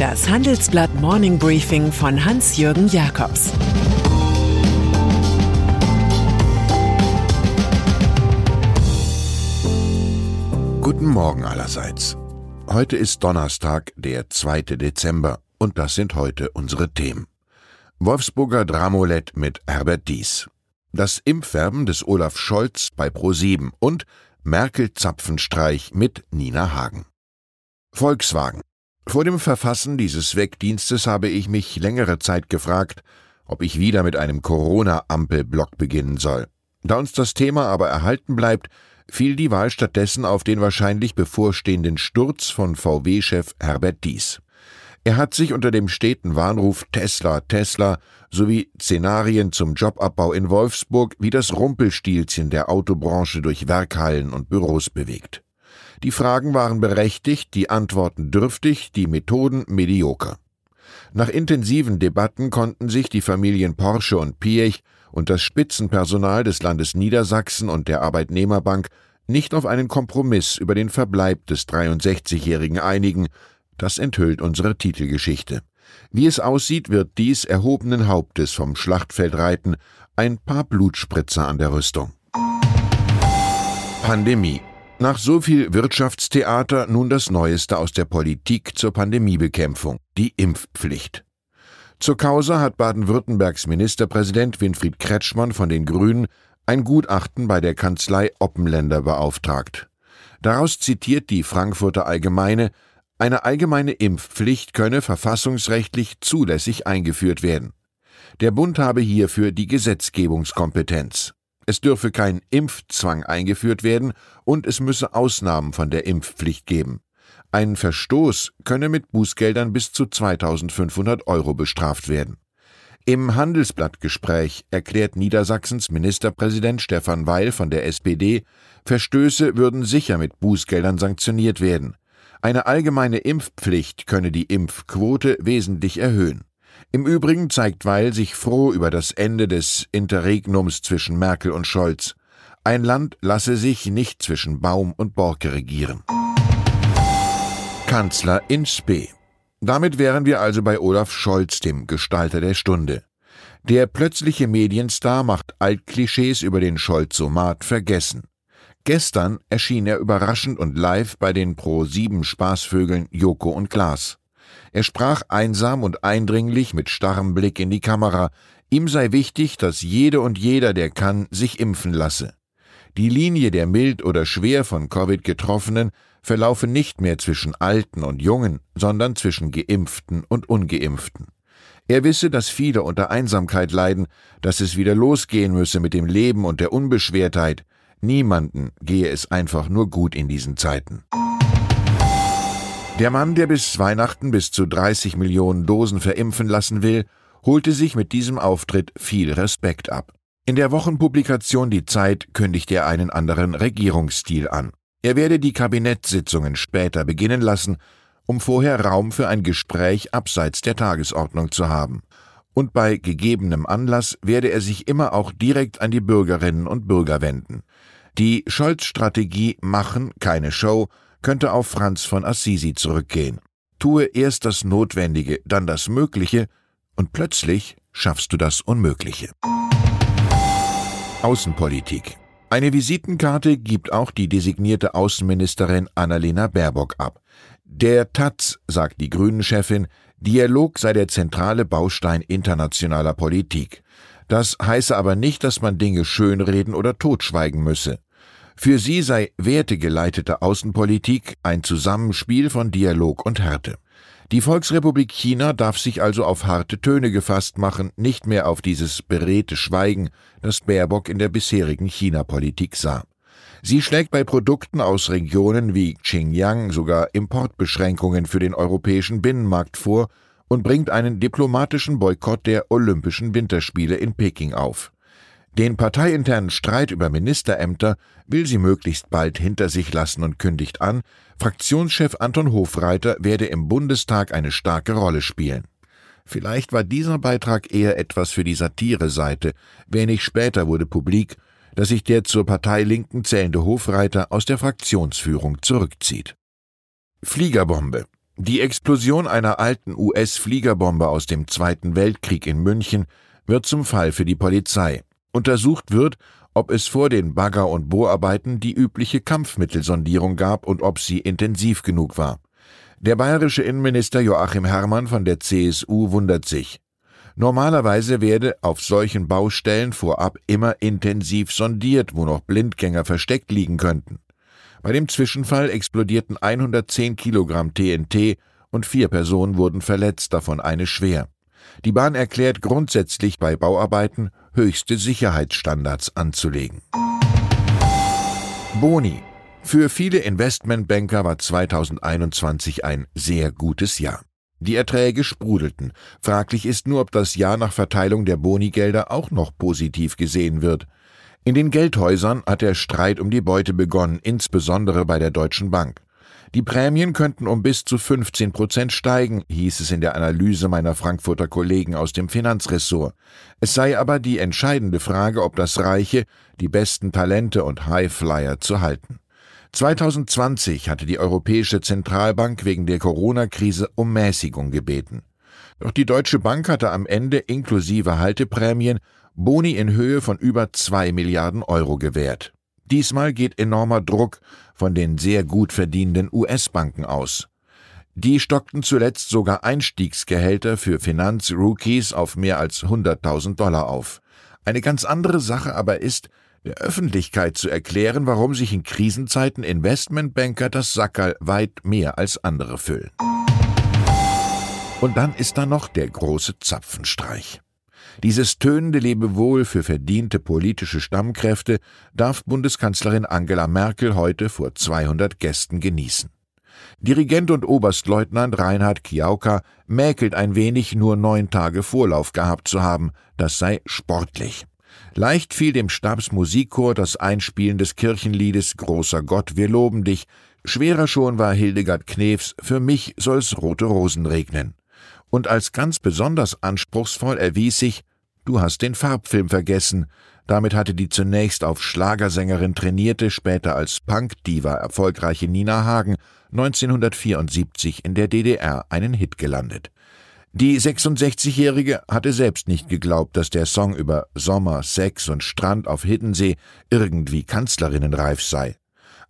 Das Handelsblatt Morning Briefing von Hans-Jürgen Jakobs Guten Morgen allerseits. Heute ist Donnerstag, der 2. Dezember, und das sind heute unsere Themen. Wolfsburger Dramolett mit Herbert Dies. Das Impfwerben des Olaf Scholz bei Pro7 und Merkel-Zapfenstreich mit Nina Hagen. Volkswagen. Vor dem Verfassen dieses Wegdienstes habe ich mich längere Zeit gefragt, ob ich wieder mit einem Corona-Ampelblock beginnen soll. Da uns das Thema aber erhalten bleibt, fiel die Wahl stattdessen auf den wahrscheinlich bevorstehenden Sturz von VW-Chef Herbert Dies. Er hat sich unter dem steten Warnruf Tesla, Tesla sowie Szenarien zum Jobabbau in Wolfsburg wie das Rumpelstilzchen der Autobranche durch Werkhallen und Büros bewegt. Die Fragen waren berechtigt, die Antworten dürftig, die Methoden medioker. Nach intensiven Debatten konnten sich die Familien Porsche und Piech und das Spitzenpersonal des Landes Niedersachsen und der Arbeitnehmerbank nicht auf einen Kompromiss über den Verbleib des 63-Jährigen einigen, das enthüllt unsere Titelgeschichte. Wie es aussieht, wird dies erhobenen Hauptes vom Schlachtfeld reiten, ein paar Blutspritzer an der Rüstung. Pandemie. Nach so viel Wirtschaftstheater nun das Neueste aus der Politik zur Pandemiebekämpfung, die Impfpflicht. Zur Causa hat Baden-Württembergs Ministerpräsident Winfried Kretschmann von den Grünen ein Gutachten bei der Kanzlei Oppenländer beauftragt. Daraus zitiert die Frankfurter Allgemeine, eine allgemeine Impfpflicht könne verfassungsrechtlich zulässig eingeführt werden. Der Bund habe hierfür die Gesetzgebungskompetenz. Es dürfe kein Impfzwang eingeführt werden und es müsse Ausnahmen von der Impfpflicht geben. Ein Verstoß könne mit Bußgeldern bis zu 2500 Euro bestraft werden. Im Handelsblattgespräch erklärt Niedersachsens Ministerpräsident Stefan Weil von der SPD, Verstöße würden sicher mit Bußgeldern sanktioniert werden. Eine allgemeine Impfpflicht könne die Impfquote wesentlich erhöhen. Im Übrigen zeigt Weil sich froh über das Ende des Interregnums zwischen Merkel und Scholz. Ein Land lasse sich nicht zwischen Baum und Borke regieren. Kanzler in Spee. Damit wären wir also bei Olaf Scholz, dem Gestalter der Stunde. Der plötzliche Medienstar macht Altklischees über den Scholzomat vergessen. Gestern erschien er überraschend und live bei den Pro-7 Spaßvögeln Joko und Klaas. Er sprach einsam und eindringlich mit starrem Blick in die Kamera. Ihm sei wichtig, dass jede und jeder, der kann, sich impfen lasse. Die Linie der mild oder schwer von Covid getroffenen verlaufe nicht mehr zwischen Alten und Jungen, sondern zwischen Geimpften und Ungeimpften. Er wisse, dass viele unter Einsamkeit leiden, dass es wieder losgehen müsse mit dem Leben und der Unbeschwertheit, Niemanden gehe es einfach nur gut in diesen Zeiten. Der Mann, der bis Weihnachten bis zu 30 Millionen Dosen verimpfen lassen will, holte sich mit diesem Auftritt viel Respekt ab. In der Wochenpublikation Die Zeit kündigt er einen anderen Regierungsstil an. Er werde die Kabinettssitzungen später beginnen lassen, um vorher Raum für ein Gespräch abseits der Tagesordnung zu haben. Und bei gegebenem Anlass werde er sich immer auch direkt an die Bürgerinnen und Bürger wenden. Die Scholz-Strategie Machen, keine Show könnte auf Franz von Assisi zurückgehen. Tue erst das Notwendige, dann das Mögliche, und plötzlich schaffst du das Unmögliche. Außenpolitik. Eine Visitenkarte gibt auch die designierte Außenministerin Annalena Baerbock ab. Der Taz, sagt die Grünen-Chefin, Dialog sei der zentrale Baustein internationaler Politik. Das heiße aber nicht, dass man Dinge schönreden oder totschweigen müsse. Für sie sei wertegeleitete Außenpolitik ein Zusammenspiel von Dialog und Härte. Die Volksrepublik China darf sich also auf harte Töne gefasst machen, nicht mehr auf dieses beredte Schweigen, das Baerbock in der bisherigen China-Politik sah. Sie schlägt bei Produkten aus Regionen wie Xinjiang sogar Importbeschränkungen für den europäischen Binnenmarkt vor und bringt einen diplomatischen Boykott der Olympischen Winterspiele in Peking auf. Den parteiinternen Streit über Ministerämter will sie möglichst bald hinter sich lassen und kündigt an, Fraktionschef Anton Hofreiter werde im Bundestag eine starke Rolle spielen. Vielleicht war dieser Beitrag eher etwas für die Satire-Seite, wenig später wurde publik, dass sich der zur Partei Linken zählende Hofreiter aus der Fraktionsführung zurückzieht. Fliegerbombe. Die Explosion einer alten US-Fliegerbombe aus dem Zweiten Weltkrieg in München wird zum Fall für die Polizei. Untersucht wird, ob es vor den Bagger- und Bohrarbeiten die übliche Kampfmittelsondierung gab und ob sie intensiv genug war. Der bayerische Innenminister Joachim Herrmann von der CSU wundert sich. Normalerweise werde auf solchen Baustellen vorab immer intensiv sondiert, wo noch Blindgänger versteckt liegen könnten. Bei dem Zwischenfall explodierten 110 Kilogramm TNT und vier Personen wurden verletzt, davon eine schwer. Die Bahn erklärt grundsätzlich bei Bauarbeiten höchste Sicherheitsstandards anzulegen. Boni für viele Investmentbanker war 2021 ein sehr gutes Jahr. Die Erträge sprudelten. Fraglich ist nur, ob das Jahr nach Verteilung der Bonigelder auch noch positiv gesehen wird. In den Geldhäusern hat der Streit um die Beute begonnen, insbesondere bei der Deutschen Bank. Die Prämien könnten um bis zu 15 Prozent steigen, hieß es in der Analyse meiner Frankfurter Kollegen aus dem Finanzressort. Es sei aber die entscheidende Frage, ob das reiche, die besten Talente und Highflyer zu halten. 2020 hatte die Europäische Zentralbank wegen der Corona-Krise um Mäßigung gebeten. Doch die Deutsche Bank hatte am Ende inklusive Halteprämien Boni in Höhe von über zwei Milliarden Euro gewährt. Diesmal geht enormer Druck von den sehr gut verdienenden US-Banken aus. Die stockten zuletzt sogar Einstiegsgehälter für Finanzrookies auf mehr als 100.000 Dollar auf. Eine ganz andere Sache aber ist, der Öffentlichkeit zu erklären, warum sich in Krisenzeiten Investmentbanker das Sackerl weit mehr als andere füllen. Und dann ist da noch der große Zapfenstreich. Dieses tönende Lebewohl für verdiente politische Stammkräfte darf Bundeskanzlerin Angela Merkel heute vor 200 Gästen genießen. Dirigent und Oberstleutnant Reinhard Kiauka mäkelt ein wenig, nur neun Tage Vorlauf gehabt zu haben. Das sei sportlich. Leicht fiel dem Stabsmusikchor das Einspielen des Kirchenliedes Großer Gott, wir loben dich. Schwerer schon war Hildegard Knefs Für mich soll's rote Rosen regnen. Und als ganz besonders anspruchsvoll erwies sich Du hast den Farbfilm vergessen. Damit hatte die zunächst auf Schlagersängerin trainierte, später als Punkdiva erfolgreiche Nina Hagen 1974 in der DDR einen Hit gelandet. Die 66-Jährige hatte selbst nicht geglaubt, dass der Song über Sommer, Sex und Strand auf Hiddensee irgendwie kanzlerinnenreif sei.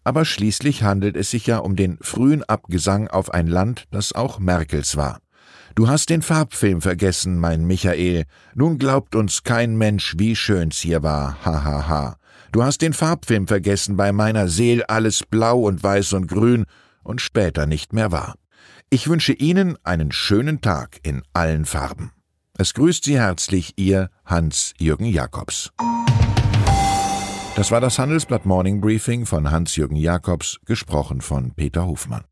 Aber schließlich handelt es sich ja um den frühen Abgesang auf ein Land, das auch Merkels war. Du hast den Farbfilm vergessen, mein Michael. Nun glaubt uns kein Mensch, wie schön's hier war. Ha ha ha. Du hast den Farbfilm vergessen, bei meiner Seel alles blau und weiß und grün und später nicht mehr war. Ich wünsche Ihnen einen schönen Tag in allen Farben. Es grüßt Sie herzlich Ihr Hans-Jürgen Jakobs. Das war das Handelsblatt Morning Briefing von Hans-Jürgen Jakobs, gesprochen von Peter Hofmann.